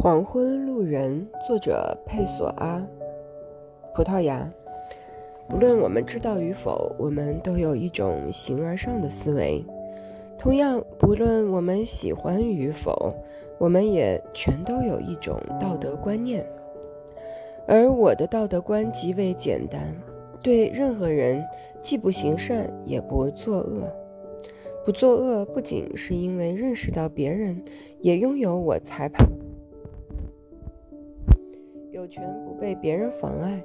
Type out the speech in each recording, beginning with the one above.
黄昏路人，作者佩索阿。葡萄牙。不论我们知道与否，我们都有一种形而上的思维。同样，不论我们喜欢与否，我们也全都有一种道德观念。而我的道德观极为简单：对任何人，既不行善，也不作恶。不作恶，不仅是因为认识到别人也拥有我裁判。有权不被别人妨碍，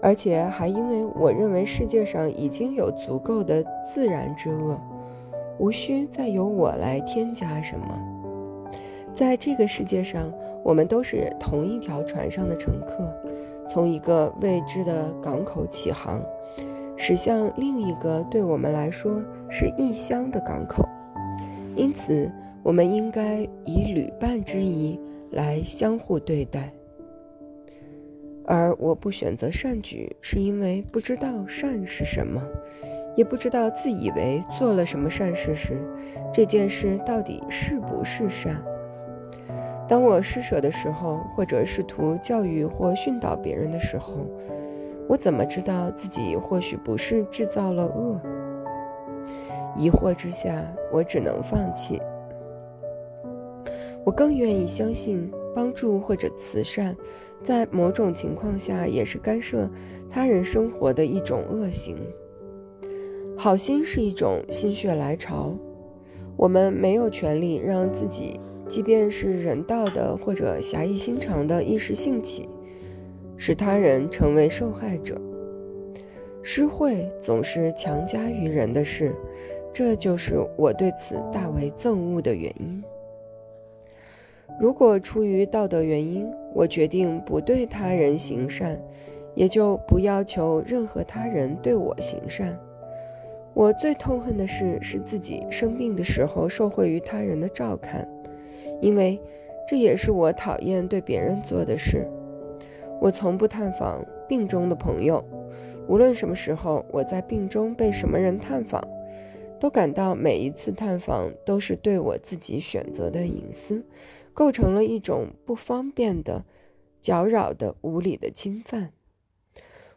而且还因为我认为世界上已经有足够的自然之恶，无需再由我来添加什么。在这个世界上，我们都是同一条船上的乘客，从一个未知的港口起航，驶向另一个对我们来说是异乡的港口。因此，我们应该以旅伴之谊来相互对待。而我不选择善举，是因为不知道善是什么，也不知道自以为做了什么善事时，这件事到底是不是善。当我施舍的时候，或者试图教育或训导别人的时候，我怎么知道自己或许不是制造了恶？疑惑之下，我只能放弃。我更愿意相信帮助或者慈善。在某种情况下，也是干涉他人生活的一种恶行。好心是一种心血来潮，我们没有权利让自己，即便是人道的或者侠义心肠的一时兴起，使他人成为受害者。施惠总是强加于人的事，这就是我对此大为憎恶的原因。如果出于道德原因，我决定不对他人行善，也就不要求任何他人对我行善。我最痛恨的事是自己生病的时候受惠于他人的照看，因为这也是我讨厌对别人做的事。我从不探访病中的朋友，无论什么时候我在病中被什么人探访，都感到每一次探访都是对我自己选择的隐私。构成了一种不方便的、搅扰的、无理的侵犯。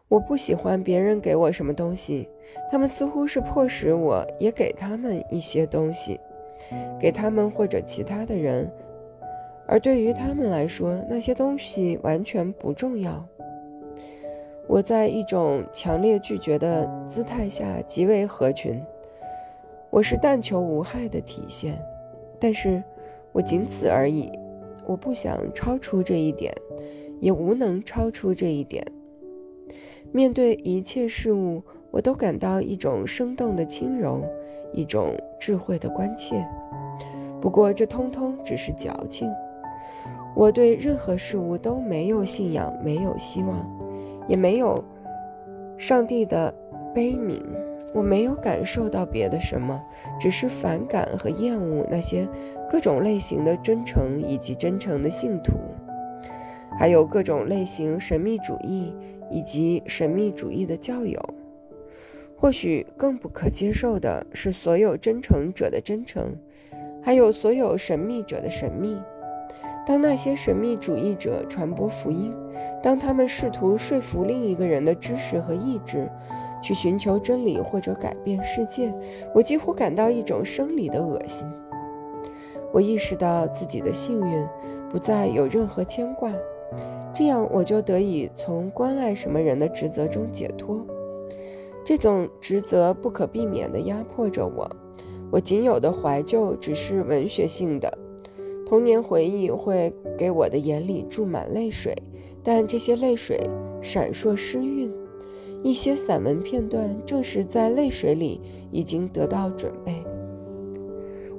我不喜欢别人给我什么东西，他们似乎是迫使我也给他们一些东西，给他们或者其他的人。而对于他们来说，那些东西完全不重要。我在一种强烈拒绝的姿态下极为合群，我是但求无害的体现，但是。我仅此而已，我不想超出这一点，也无能超出这一点。面对一切事物，我都感到一种生动的轻柔，一种智慧的关切。不过，这通通只是矫情。我对任何事物都没有信仰，没有希望，也没有上帝的悲悯。我没有感受到别的什么，只是反感和厌恶那些各种类型的真诚以及真诚的信徒，还有各种类型神秘主义以及神秘主义的教友。或许更不可接受的是，所有真诚者的真诚，还有所有神秘者的神秘。当那些神秘主义者传播福音，当他们试图说服另一个人的知识和意志。去寻求真理或者改变世界，我几乎感到一种生理的恶心。我意识到自己的幸运不再有任何牵挂，这样我就得以从关爱什么人的职责中解脱。这种职责不可避免地压迫着我。我仅有的怀旧只是文学性的，童年回忆会给我的眼里注满泪水，但这些泪水闪烁诗韵。一些散文片段正是在泪水里已经得到准备。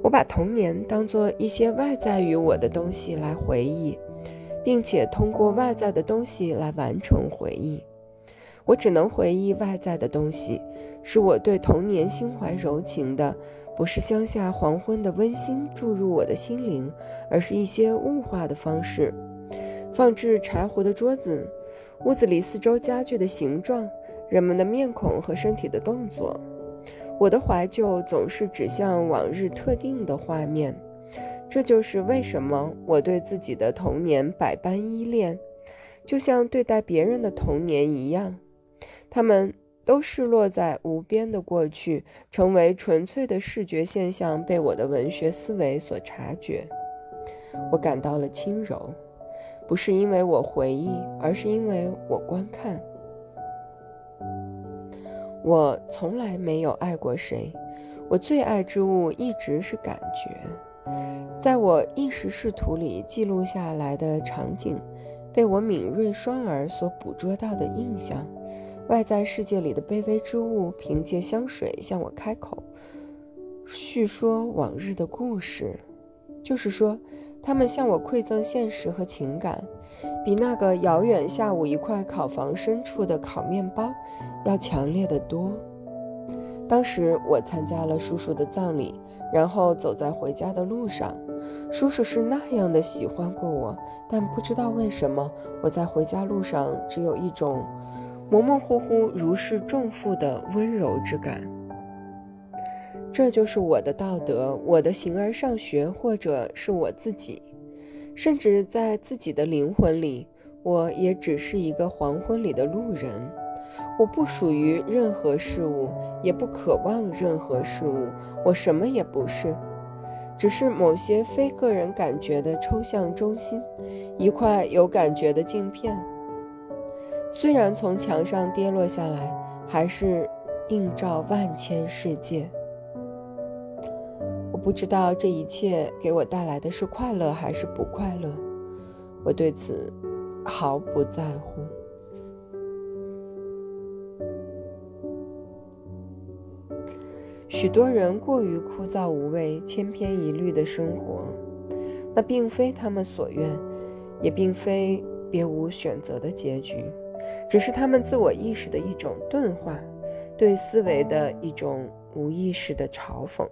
我把童年当作一些外在于我的东西来回忆，并且通过外在的东西来完成回忆。我只能回忆外在的东西，使我对童年心怀柔情的，不是乡下黄昏的温馨注入我的心灵，而是一些物化的方式：放置柴火的桌子，屋子里四周家具的形状。人们的面孔和身体的动作，我的怀旧总是指向往日特定的画面，这就是为什么我对自己的童年百般依恋，就像对待别人的童年一样。他们都是落在无边的过去，成为纯粹的视觉现象，被我的文学思维所察觉。我感到了轻柔，不是因为我回忆，而是因为我观看。我从来没有爱过谁，我最爱之物一直是感觉。在我意识视图里记录下来的场景，被我敏锐双耳所捕捉到的印象，外在世界里的卑微之物，凭借香水向我开口，叙说往日的故事。就是说，他们向我馈赠现实和情感，比那个遥远下午一块烤房深处的烤面包要强烈的多。当时我参加了叔叔的葬礼。然后走在回家的路上，叔叔是那样的喜欢过我，但不知道为什么，我在回家路上只有一种模模糊糊、如释重负的温柔之感。这就是我的道德，我的形而上学，或者是我自己，甚至在自己的灵魂里，我也只是一个黄昏里的路人。我不属于任何事物，也不渴望任何事物。我什么也不是，只是某些非个人感觉的抽象中心，一块有感觉的镜片。虽然从墙上跌落下来，还是映照万千世界。我不知道这一切给我带来的是快乐还是不快乐，我对此毫不在乎。许多人过于枯燥无味、千篇一律的生活，那并非他们所愿，也并非别无选择的结局，只是他们自我意识的一种钝化，对思维的一种无意识的嘲讽。